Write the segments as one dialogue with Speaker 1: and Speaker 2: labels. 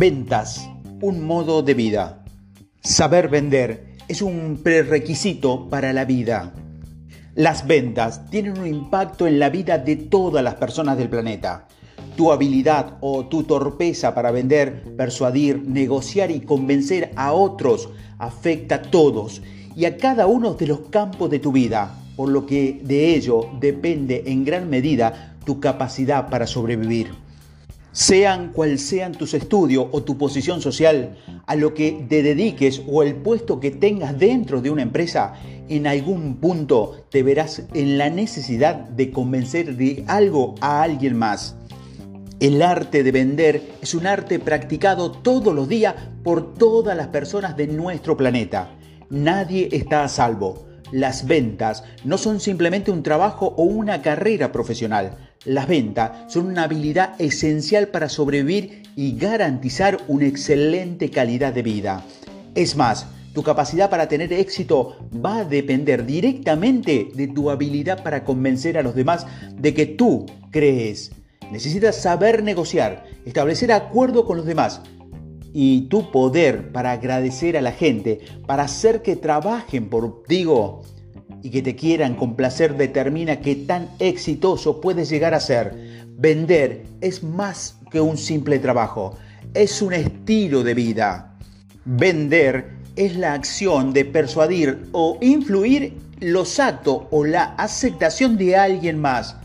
Speaker 1: Ventas, un modo de vida. Saber vender es un prerequisito para la vida. Las ventas tienen un impacto en la vida de todas las personas del planeta. Tu habilidad o tu torpeza para vender, persuadir, negociar y convencer a otros afecta a todos y a cada uno de los campos de tu vida, por lo que de ello depende en gran medida tu capacidad para sobrevivir. Sean cual sean tus estudios o tu posición social, a lo que te dediques o el puesto que tengas dentro de una empresa, en algún punto te verás en la necesidad de convencer de algo a alguien más. El arte de vender es un arte practicado todos los días por todas las personas de nuestro planeta. Nadie está a salvo. Las ventas no son simplemente un trabajo o una carrera profesional las ventas son una habilidad esencial para sobrevivir y garantizar una excelente calidad de vida. Es más, tu capacidad para tener éxito va a depender directamente de tu habilidad para convencer a los demás de que tú crees. Necesitas saber negociar, establecer acuerdo con los demás y tu poder para agradecer a la gente, para hacer que trabajen por, digo, y que te quieran complacer determina qué tan exitoso puedes llegar a ser. Vender es más que un simple trabajo, es un estilo de vida. Vender es la acción de persuadir o influir los actos o la aceptación de alguien más.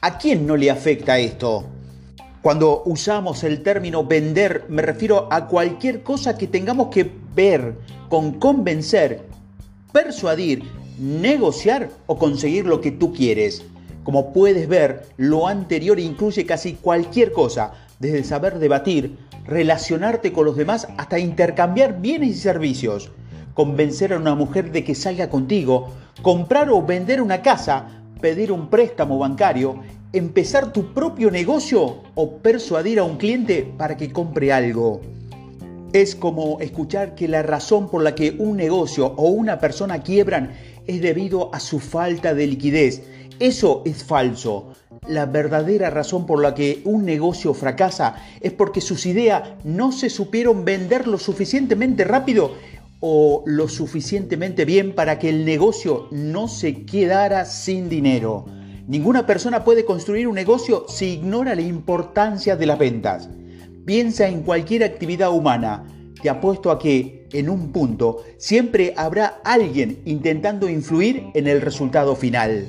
Speaker 1: ¿A quién no le afecta esto? Cuando usamos el término vender me refiero a cualquier cosa que tengamos que ver con convencer, persuadir negociar o conseguir lo que tú quieres. Como puedes ver, lo anterior incluye casi cualquier cosa, desde saber debatir, relacionarte con los demás hasta intercambiar bienes y servicios, convencer a una mujer de que salga contigo, comprar o vender una casa, pedir un préstamo bancario, empezar tu propio negocio o persuadir a un cliente para que compre algo. Es como escuchar que la razón por la que un negocio o una persona quiebran es debido a su falta de liquidez. Eso es falso. La verdadera razón por la que un negocio fracasa es porque sus ideas no se supieron vender lo suficientemente rápido o lo suficientemente bien para que el negocio no se quedara sin dinero. Ninguna persona puede construir un negocio si ignora la importancia de las ventas. Piensa en cualquier actividad humana te apuesto a que en un punto siempre habrá alguien intentando influir en el resultado final.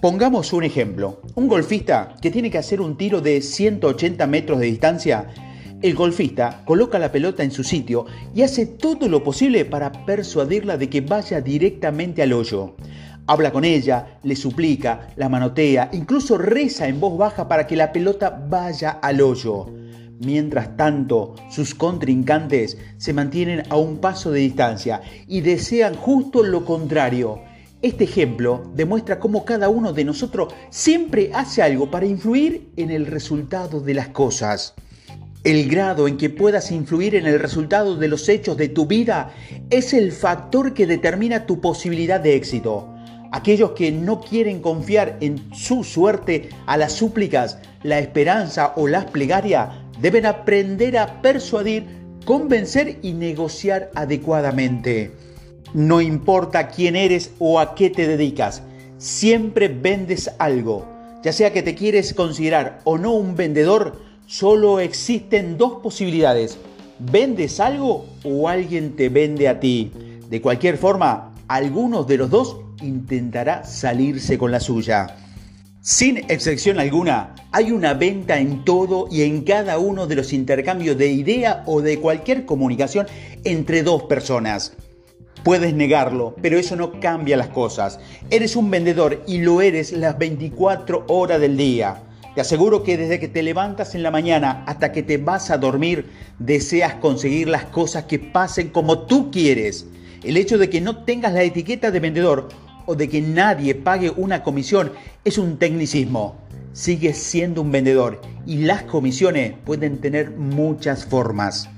Speaker 1: Pongamos un ejemplo. Un golfista que tiene que hacer un tiro de 180 metros de distancia, el golfista coloca la pelota en su sitio y hace todo lo posible para persuadirla de que vaya directamente al hoyo. Habla con ella, le suplica, la manotea, incluso reza en voz baja para que la pelota vaya al hoyo. Mientras tanto, sus contrincantes se mantienen a un paso de distancia y desean justo lo contrario. Este ejemplo demuestra cómo cada uno de nosotros siempre hace algo para influir en el resultado de las cosas. El grado en que puedas influir en el resultado de los hechos de tu vida es el factor que determina tu posibilidad de éxito. Aquellos que no quieren confiar en su suerte a las súplicas, la esperanza o las plegarias deben aprender a persuadir, convencer y negociar adecuadamente. No importa quién eres o a qué te dedicas, siempre vendes algo. Ya sea que te quieres considerar o no un vendedor, solo existen dos posibilidades. ¿Vendes algo o alguien te vende a ti? De cualquier forma, algunos de los dos intentará salirse con la suya. Sin excepción alguna, hay una venta en todo y en cada uno de los intercambios de idea o de cualquier comunicación entre dos personas. Puedes negarlo, pero eso no cambia las cosas. Eres un vendedor y lo eres las 24 horas del día. Te aseguro que desde que te levantas en la mañana hasta que te vas a dormir, deseas conseguir las cosas que pasen como tú quieres. El hecho de que no tengas la etiqueta de vendedor o de que nadie pague una comisión es un tecnicismo. Sigues siendo un vendedor y las comisiones pueden tener muchas formas.